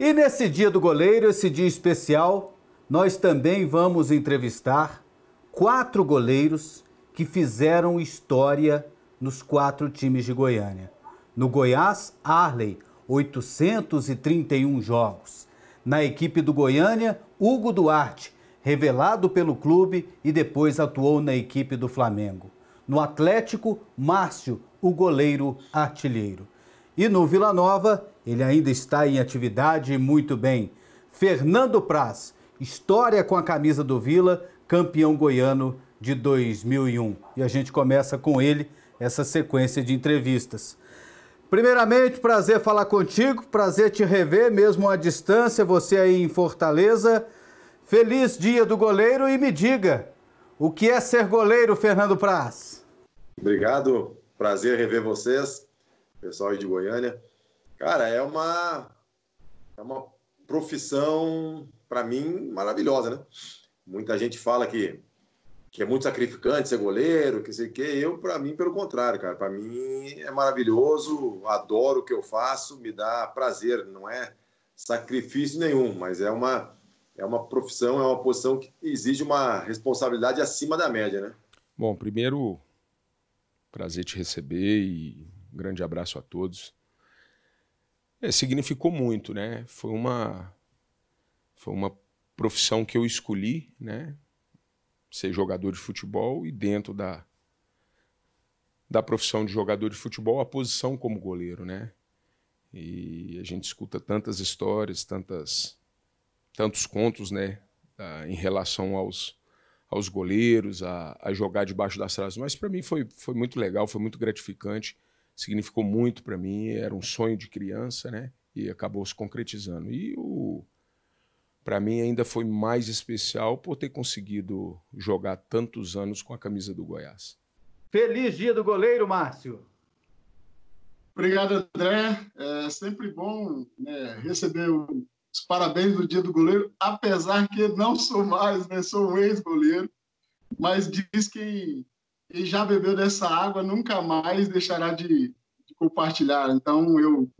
E nesse dia do goleiro, esse dia especial, nós também vamos entrevistar quatro goleiros que fizeram história nos quatro times de Goiânia. No Goiás, Arley, 831 jogos. Na equipe do Goiânia, Hugo Duarte, revelado pelo clube e depois atuou na equipe do Flamengo. No Atlético, Márcio, o goleiro artilheiro. E no Vila Nova, ele ainda está em atividade muito bem. Fernando Praz, história com a camisa do Vila, campeão goiano de 2001. E a gente começa com ele essa sequência de entrevistas. Primeiramente, prazer falar contigo, prazer te rever, mesmo à distância, você aí em Fortaleza. Feliz dia do goleiro e me diga, o que é ser goleiro, Fernando Praz? Obrigado, prazer rever vocês, pessoal aí de Goiânia. Cara, é uma, é uma profissão, para mim, maravilhosa, né? Muita gente fala que que é muito sacrificante ser goleiro, que sei o quê. Eu, para mim, pelo contrário, cara. Para mim é maravilhoso, adoro o que eu faço, me dá prazer. Não é sacrifício nenhum, mas é uma, é uma profissão, é uma posição que exige uma responsabilidade acima da média, né? Bom, primeiro, prazer te receber e um grande abraço a todos. É, significou muito, né? Foi uma, foi uma profissão que eu escolhi, né? ser jogador de futebol e dentro da, da profissão de jogador de futebol, a posição como goleiro, né? E a gente escuta tantas histórias, tantas, tantos contos, né? em relação aos, aos goleiros, a, a jogar debaixo das traves. Mas para mim foi, foi muito legal, foi muito gratificante, significou muito para mim. Era um sonho de criança, né? E acabou se concretizando. E o para mim ainda foi mais especial por ter conseguido jogar tantos anos com a camisa do Goiás. Feliz dia do goleiro, Márcio. Obrigado, André. É sempre bom né, receber os parabéns do dia do goleiro, apesar que não sou mais, né, sou um ex-goleiro, mas diz que quem já bebeu dessa água nunca mais deixará de, de compartilhar. Então, eu,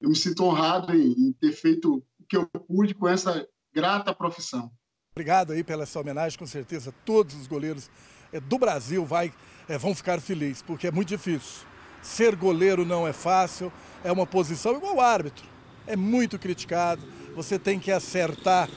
eu me sinto honrado em, em ter feito o que eu pude com essa grata profissão. Obrigado aí pela essa homenagem, com certeza todos os goleiros é, do Brasil vai, é, vão ficar felizes, porque é muito difícil. Ser goleiro não é fácil, é uma posição igual árbitro, é muito criticado, você tem que acertar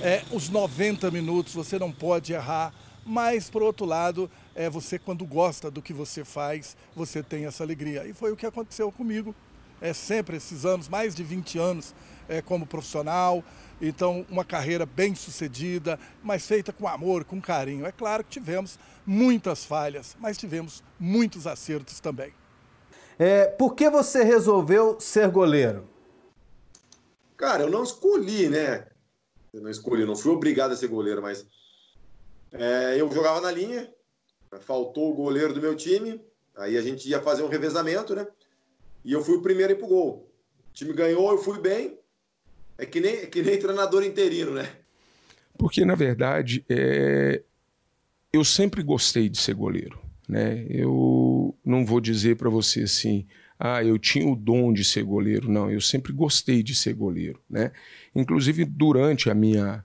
é, os 90 minutos, você não pode errar, mas por outro lado, é, você quando gosta do que você faz, você tem essa alegria. E foi o que aconteceu comigo, é sempre esses anos, mais de 20 anos é, como profissional, então, uma carreira bem sucedida, mas feita com amor, com carinho. É claro que tivemos muitas falhas, mas tivemos muitos acertos também. É, por que você resolveu ser goleiro? Cara, eu não escolhi, né? Eu não escolhi, não fui obrigado a ser goleiro, mas é, eu jogava na linha, faltou o goleiro do meu time, aí a gente ia fazer um revezamento, né? E eu fui o primeiro a ir pro gol. O time ganhou, eu fui bem, é que nem, é que nem treinador interino, né? Porque, na verdade, é... eu sempre gostei de ser goleiro. Né? Eu não vou dizer para você assim, ah, eu tinha o dom de ser goleiro. Não, eu sempre gostei de ser goleiro. Né? Inclusive, durante a minha,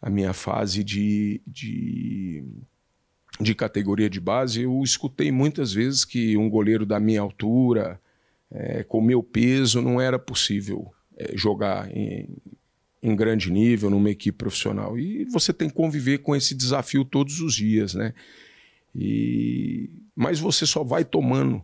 a minha fase de, de, de categoria de base, eu escutei muitas vezes que um goleiro da minha altura, é, com meu peso, não era possível é, jogar em, em grande nível, numa equipe profissional. E você tem que conviver com esse desafio todos os dias, né? E... Mas você só vai tomando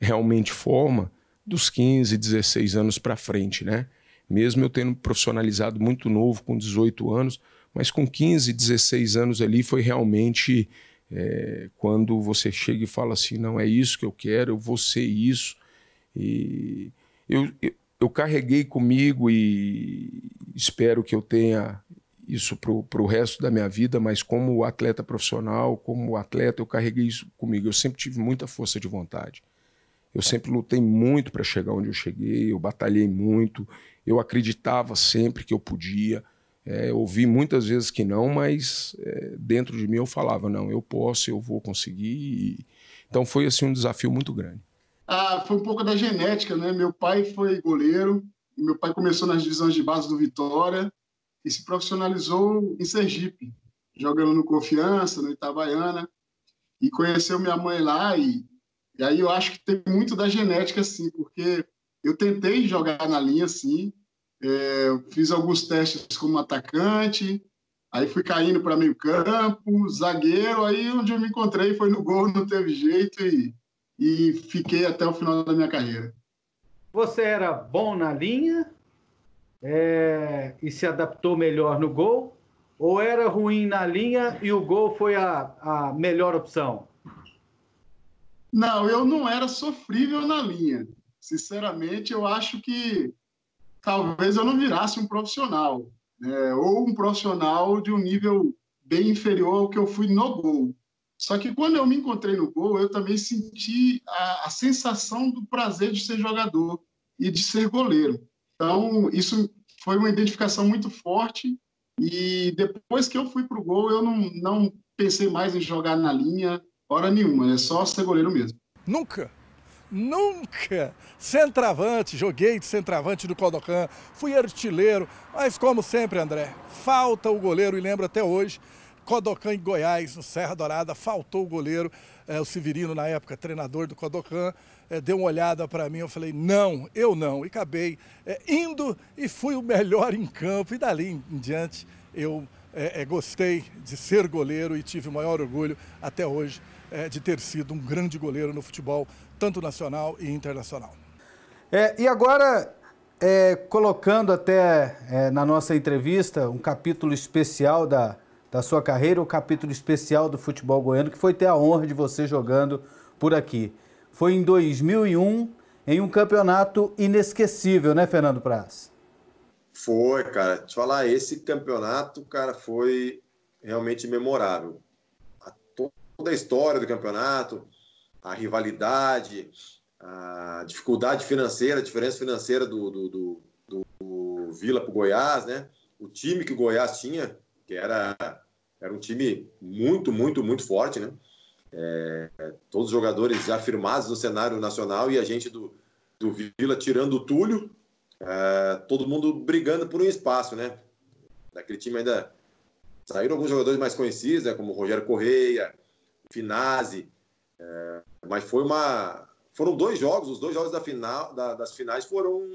realmente forma dos 15, 16 anos para frente, né? Mesmo eu tendo profissionalizado muito novo, com 18 anos, mas com 15, 16 anos ali foi realmente é, quando você chega e fala assim: não é isso que eu quero, eu vou ser isso. E eu, eu eu carreguei comigo e espero que eu tenha isso para o resto da minha vida, mas como atleta profissional, como atleta, eu carreguei isso comigo. Eu sempre tive muita força de vontade. Eu sempre lutei muito para chegar onde eu cheguei, eu batalhei muito, eu acreditava sempre que eu podia. É, ouvi muitas vezes que não, mas é, dentro de mim eu falava: não, eu posso, eu vou conseguir. Então foi assim um desafio muito grande. Ah, foi um pouco da genética, né? Meu pai foi goleiro Meu pai começou nas divisões de base do Vitória e se profissionalizou em Sergipe, jogando no Confiança, no Itabaiana, e conheceu minha mãe lá. E, e aí eu acho que tem muito da genética, assim, porque eu tentei jogar na linha, assim, é, fiz alguns testes como atacante, aí fui caindo para meio campo, zagueiro, aí onde eu me encontrei foi no gol, não teve jeito e, e fiquei até o final da minha carreira. Você era bom na linha é, e se adaptou melhor no gol? Ou era ruim na linha e o gol foi a, a melhor opção? Não, eu não era sofrível na linha. Sinceramente, eu acho que talvez eu não virasse um profissional, né? ou um profissional de um nível bem inferior ao que eu fui no gol. Só que quando eu me encontrei no gol, eu também senti a, a sensação do prazer de ser jogador e de ser goleiro. Então, isso foi uma identificação muito forte. E depois que eu fui para o gol, eu não, não pensei mais em jogar na linha, hora nenhuma. É só ser goleiro mesmo. Nunca Nunca! Centravante, joguei de centravante do Kodokan, fui artilheiro, mas como sempre, André, falta o goleiro e lembro até hoje, Kodokan em Goiás, no Serra Dourada, faltou o goleiro, é, o Severino, na época, treinador do Kodokan, é, deu uma olhada para mim, eu falei, não, eu não, e acabei é, indo e fui o melhor em campo, e dali em, em diante eu gostei de ser goleiro e tive o maior orgulho até hoje de ter sido um grande goleiro no futebol tanto nacional e internacional. É, e agora, é, colocando até é, na nossa entrevista um capítulo especial da, da sua carreira, o um capítulo especial do futebol goiano, que foi ter a honra de você jogando por aqui. Foi em 2001, em um campeonato inesquecível, né, Fernando Praz? Foi, cara. Te falar, esse campeonato, cara, foi realmente memorável. A, toda a história do campeonato, a rivalidade, a dificuldade financeira, a diferença financeira do, do, do, do Vila para o Goiás, né? O time que o Goiás tinha, que era, era um time muito, muito, muito forte, né? É, todos os jogadores já firmados no cenário nacional e a gente do, do Vila tirando o Túlio, é, todo mundo brigando por um espaço, né? Daquele time ainda saíram alguns jogadores mais conhecidos, né? como Rogério Correia, Finazzi, é, mas foi uma. Foram dois jogos, os dois jogos da final, da, das finais foram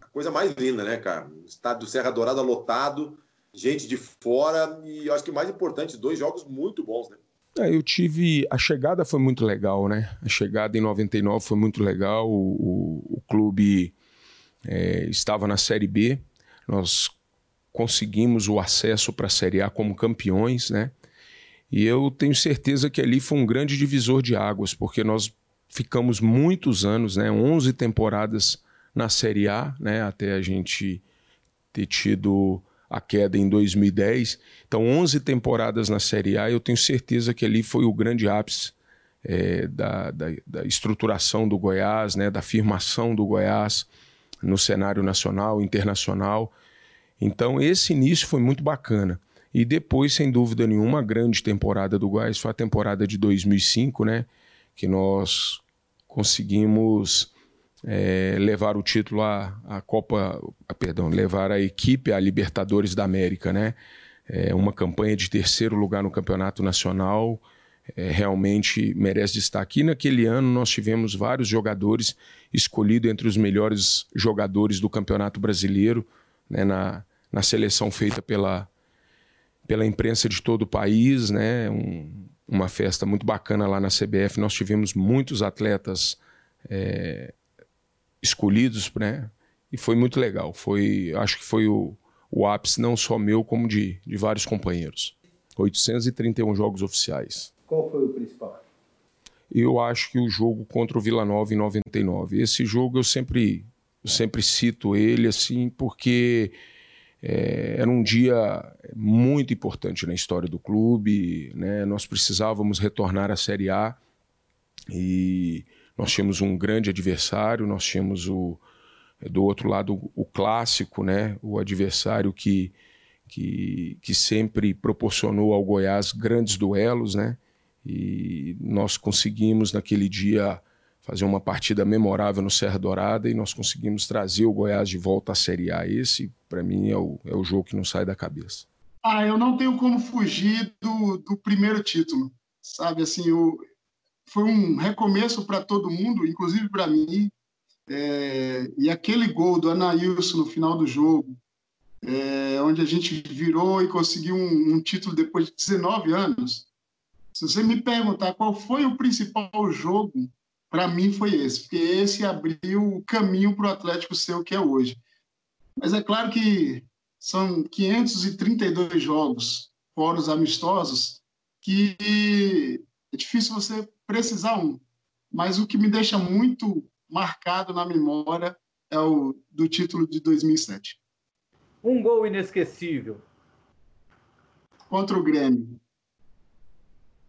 a coisa mais linda, né, cara? O estádio do Serra Dourada lotado, gente de fora, e eu acho que mais importante, dois jogos muito bons, né? É, eu tive. A chegada foi muito legal, né? A chegada em 99 foi muito legal. O, o, o clube é, estava na Série B. Nós conseguimos o acesso para a Série A como campeões, né? E eu tenho certeza que ali foi um grande divisor de águas, porque nós ficamos muitos anos, né, 11 temporadas na Série A, né, até a gente ter tido a queda em 2010. Então, 11 temporadas na Série A, eu tenho certeza que ali foi o grande ápice é, da, da, da, estruturação do Goiás, né, da afirmação do Goiás no cenário nacional, internacional. Então, esse início foi muito bacana. E depois, sem dúvida nenhuma, a grande temporada do Goiás foi a temporada de 2005, né? Que nós conseguimos é, levar o título à, à Copa, perdão, levar a equipe à Libertadores da América, né? É uma campanha de terceiro lugar no campeonato nacional, é, realmente merece destaque. E naquele ano nós tivemos vários jogadores escolhidos entre os melhores jogadores do campeonato brasileiro, né? na, na seleção feita pela, pela imprensa de todo o país, né? Um, uma festa muito bacana lá na CBF. Nós tivemos muitos atletas é, escolhidos, né? E foi muito legal. Foi, acho que foi o, o ápice não só meu, como de, de vários companheiros. 831 jogos oficiais. Qual foi o principal? Eu acho que o jogo contra o Vila Nova em 99. Esse jogo eu sempre, eu sempre cito ele assim, porque é, era um dia muito importante na história do clube. Né? Nós precisávamos retornar à Série A e nós tínhamos um grande adversário. Nós tínhamos o, do outro lado o clássico, né? o adversário que, que, que sempre proporcionou ao Goiás grandes duelos. Né? E nós conseguimos naquele dia fazer uma partida memorável no Serra Dourada e nós conseguimos trazer o Goiás de volta à Série A. Esse, para mim, é o, é o jogo que não sai da cabeça. Ah, eu não tenho como fugir do, do primeiro título, sabe? Assim, foi um recomeço para todo mundo, inclusive para mim. É, e aquele gol do Anailson no final do jogo, é, onde a gente virou e conseguiu um, um título depois de 19 anos. Se você me perguntar qual foi o principal jogo para mim foi esse, porque esse abriu o caminho para o Atlético ser o que é hoje. Mas é claro que são 532 jogos, fora os amistosos, que é difícil você precisar um. Mas o que me deixa muito marcado na memória é o do título de 2007. Um gol inesquecível. Contra o Grêmio.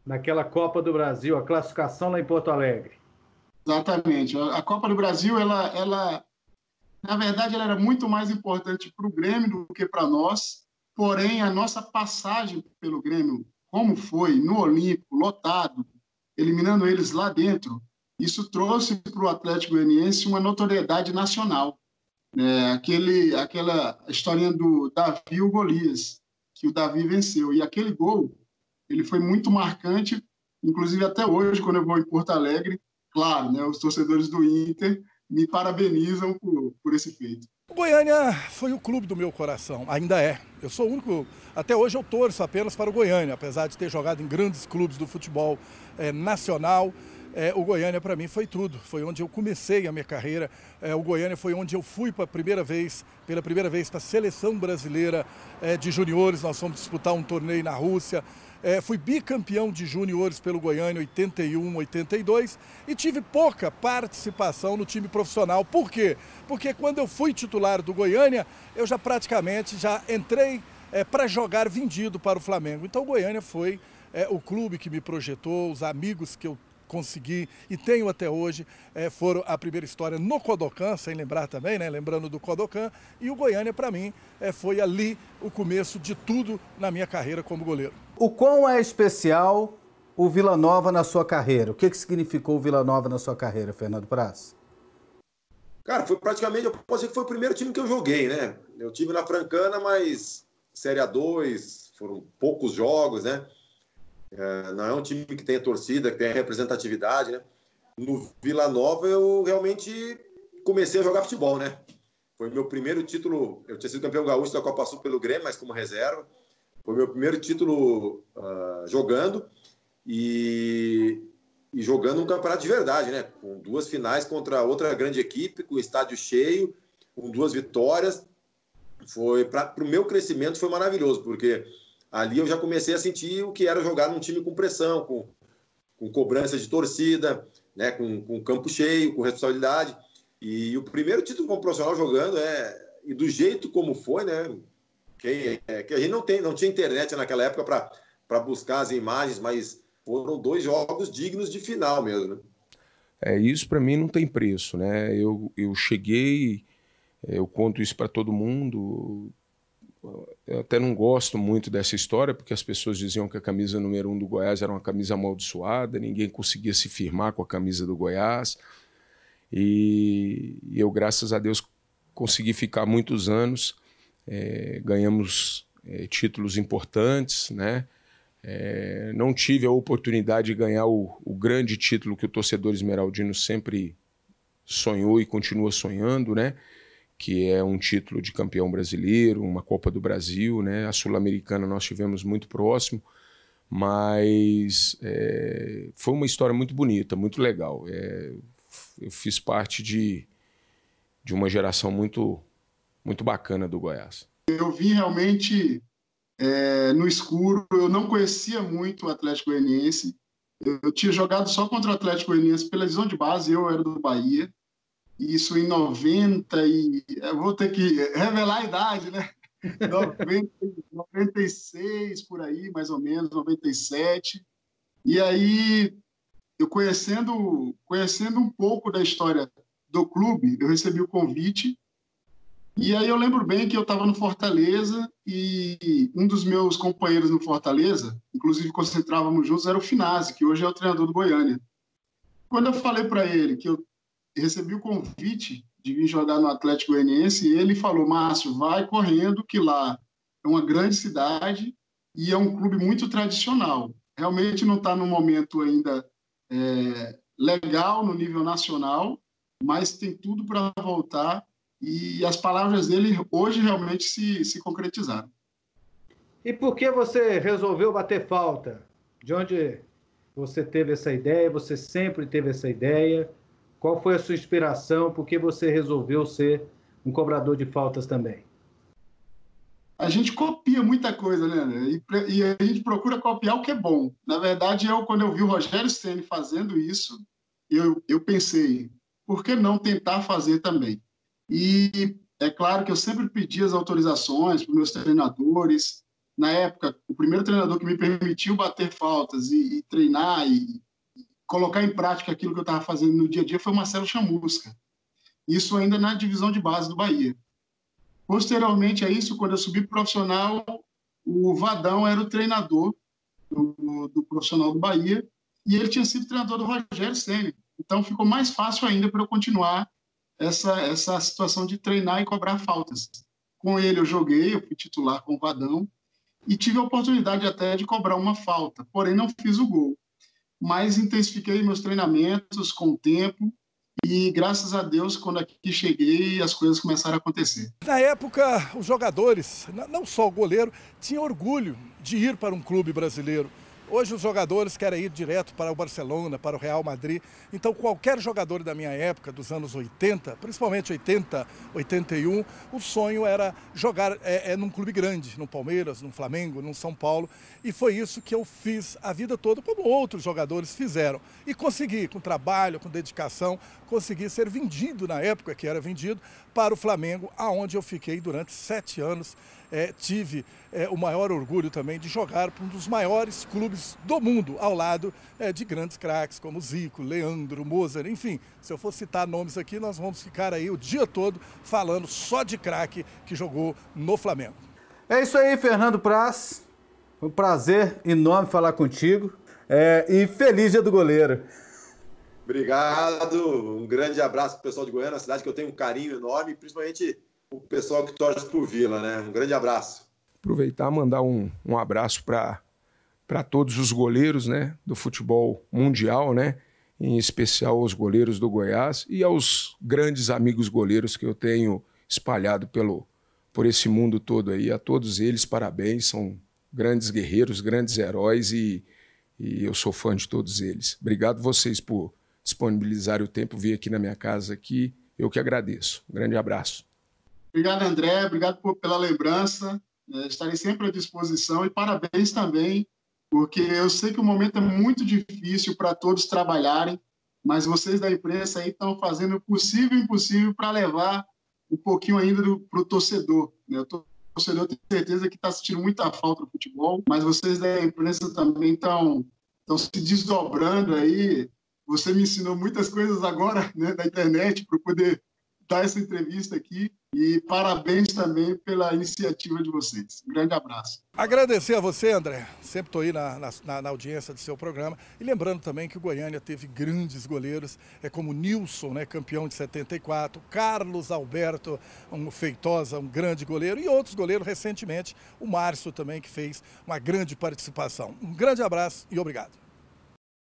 Naquela Copa do Brasil, a classificação lá em Porto Alegre. Exatamente. A Copa do Brasil, ela, ela na verdade, ela era muito mais importante para o Grêmio do que para nós. Porém, a nossa passagem pelo Grêmio, como foi no Olímpico, lotado, eliminando eles lá dentro, isso trouxe para o Atlético Goianiense uma notoriedade nacional. É, aquele, aquela historinha do Davi e o Golias, que o Davi venceu. E aquele gol, ele foi muito marcante, inclusive até hoje, quando eu vou em Porto Alegre, claro, né, os torcedores do Inter me parabenizam por, por esse feito. O Goiânia foi o clube do meu coração, ainda é. Eu sou o único, até hoje eu torço apenas para o Goiânia, apesar de ter jogado em grandes clubes do futebol é, nacional. É, o Goiânia para mim foi tudo, foi onde eu comecei a minha carreira. É, o Goiânia foi onde eu fui para primeira vez, pela primeira vez para a seleção brasileira é, de juniores. Nós fomos disputar um torneio na Rússia. É, fui bicampeão de juniores pelo Goiânia 81, 82 e tive pouca participação no time profissional. Por quê? Porque quando eu fui titular do Goiânia, eu já praticamente já entrei é, para jogar vendido para o Flamengo. Então o Goiânia foi é, o clube que me projetou, os amigos que eu consegui e tenho até hoje, é, foram a primeira história no Kodokan, sem lembrar também, né? Lembrando do Kodokan. E o Goiânia, para mim, é, foi ali o começo de tudo na minha carreira como goleiro. O quão é especial o Vila Nova na sua carreira? O que, que significou o Vila Nova na sua carreira, Fernando Praz? Cara, foi praticamente, eu posso dizer que foi o primeiro time que eu joguei, né? Eu tive na Francana, mas Série A2, foram poucos jogos, né? É, não é um time que tenha torcida, que tenha representatividade, né? No Vila Nova eu realmente comecei a jogar futebol, né? Foi meu primeiro título. Eu tinha sido campeão gaúcho da Copa Sul pelo Grêmio, mas como reserva. Foi meu primeiro título uh, jogando e, e, jogando um campeonato de verdade, né? Com duas finais contra outra grande equipe, com o estádio cheio, com duas vitórias. Foi para o meu crescimento foi maravilhoso, porque ali eu já comecei a sentir o que era jogar num time com pressão, com, com cobrança de torcida, né, com, com campo cheio, com responsabilidade. E o primeiro título como profissional jogando é e do jeito como foi, né? Que, é, que a gente não tem, não tinha internet naquela época para buscar as imagens, mas foram dois jogos dignos de final mesmo. Né? É isso para mim não tem preço, né? Eu, eu cheguei, eu conto isso para todo mundo. Eu até não gosto muito dessa história, porque as pessoas diziam que a camisa número um do Goiás era uma camisa amaldiçoada, ninguém conseguia se firmar com a camisa do Goiás. E, eu, graças a Deus, consegui ficar muitos anos. É, ganhamos é, títulos importantes, né? É, não tive a oportunidade de ganhar o, o, grande título que o torcedor esmeraldino sempre sonhou e continua sonhando, né? Que é um título de campeão brasileiro, uma Copa do Brasil, né? A Sul-Americana nós tivemos muito próximo, mas é, foi uma história muito bonita, muito legal. É, eu fiz parte de, de uma geração muito, muito bacana do Goiás. Eu vi realmente é, no escuro, eu não conhecia muito o Atlético Goianiense. Eu, eu tinha jogado só contra o Atlético Goianiense pela visão de base, eu era do Bahia isso em 90 e eu vou ter que revelar a idade, né? 90, 96 por aí, mais ou menos, 97. E aí eu conhecendo conhecendo um pouco da história do clube, eu recebi o convite. E aí eu lembro bem que eu estava no Fortaleza e um dos meus companheiros no Fortaleza, inclusive concentrávamos juntos, era o Finazzi, que hoje é o treinador do Goiânia. quando eu falei para ele que eu recebi o convite de vir jogar no Atlético Goianiense, ele falou: Márcio, vai correndo, que lá é uma grande cidade e é um clube muito tradicional. Realmente não está no momento ainda é, legal no nível nacional, mas tem tudo para voltar e as palavras dele hoje realmente se, se concretizaram. E por que você resolveu bater falta? De onde você teve essa ideia? Você sempre teve essa ideia? Qual foi a sua inspiração? Por que você resolveu ser um cobrador de faltas também? A gente copia muita coisa, né? E, e a gente procura copiar o que é bom. Na verdade, eu, quando eu vi o Rogério Ceni fazendo isso, eu, eu pensei, por que não tentar fazer também? E é claro que eu sempre pedi as autorizações para meus treinadores. Na época, o primeiro treinador que me permitiu bater faltas e, e treinar e, colocar em prática aquilo que eu estava fazendo no dia a dia foi o Marcelo Chamusca. Isso ainda na divisão de base do Bahia. Posteriormente a isso, quando eu subi profissional, o Vadão era o treinador do, do, profissional do Bahia e ele tinha sido treinador do Rogério Ceni. Então ficou mais fácil ainda para eu continuar essa, essa situação de treinar e cobrar faltas. Com ele eu joguei, eu fui titular com o Vadão e tive a oportunidade até de cobrar uma falta, porém não fiz o gol. Mas intensifiquei meus treinamentos com o tempo e graças a Deus, quando aqui cheguei, as coisas começaram a acontecer. Na época, os jogadores, não só o goleiro, tinham orgulho de ir para um clube brasileiro. Hoje os jogadores querem ir direto para o Barcelona, para o Real Madrid. Então qualquer jogador da minha época, dos anos 80, principalmente 80, 81, o sonho era jogar é, é, num clube grande, no Palmeiras, no Flamengo, no São Paulo. E foi isso que eu fiz a vida toda, como outros jogadores fizeram. E consegui, com trabalho, com dedicação, consegui ser vendido na época que era vendido para o Flamengo, aonde eu fiquei durante sete anos é, tive é, o maior orgulho também de jogar para um dos maiores clubes do mundo, ao lado é, de grandes craques como Zico, Leandro, Mozart, enfim. Se eu for citar nomes aqui, nós vamos ficar aí o dia todo falando só de craque que jogou no Flamengo. É isso aí, Fernando Praz. Foi um prazer enorme falar contigo. É, e feliz dia do goleiro. Obrigado, um grande abraço para o pessoal de Goiânia, uma cidade que eu tenho um carinho enorme, principalmente o pessoal que torce por Vila, né? Um grande abraço. Aproveitar mandar um, um abraço para todos os goleiros né, do futebol mundial, né? em especial aos goleiros do Goiás e aos grandes amigos goleiros que eu tenho espalhado pelo, por esse mundo todo aí. A todos eles, parabéns, são grandes guerreiros, grandes heróis e, e eu sou fã de todos eles. Obrigado vocês por disponibilizar o tempo, vir aqui na minha casa aqui. Eu que agradeço. Um grande abraço. Obrigado, André. Obrigado por, pela lembrança. É, estarei sempre à disposição e parabéns também, porque eu sei que o momento é muito difícil para todos trabalharem, mas vocês da imprensa estão fazendo o possível e o impossível para levar um pouquinho ainda para o torcedor. Né? O torcedor tem certeza que está sentindo muita falta do futebol, mas vocês da imprensa também estão se desdobrando aí. Você me ensinou muitas coisas agora né, da internet para poder dar essa entrevista aqui e parabéns também pela iniciativa de vocês. Um grande abraço. Agradecer a você, André. Sempre estou aí na, na, na, audiência do seu programa. E lembrando também que o Goiânia teve grandes goleiros, é como Nilson, né, campeão de 74, Carlos Alberto, um Feitosa, um grande goleiro, e outros goleiros recentemente, o Márcio também, que fez uma grande participação. Um grande abraço e obrigado.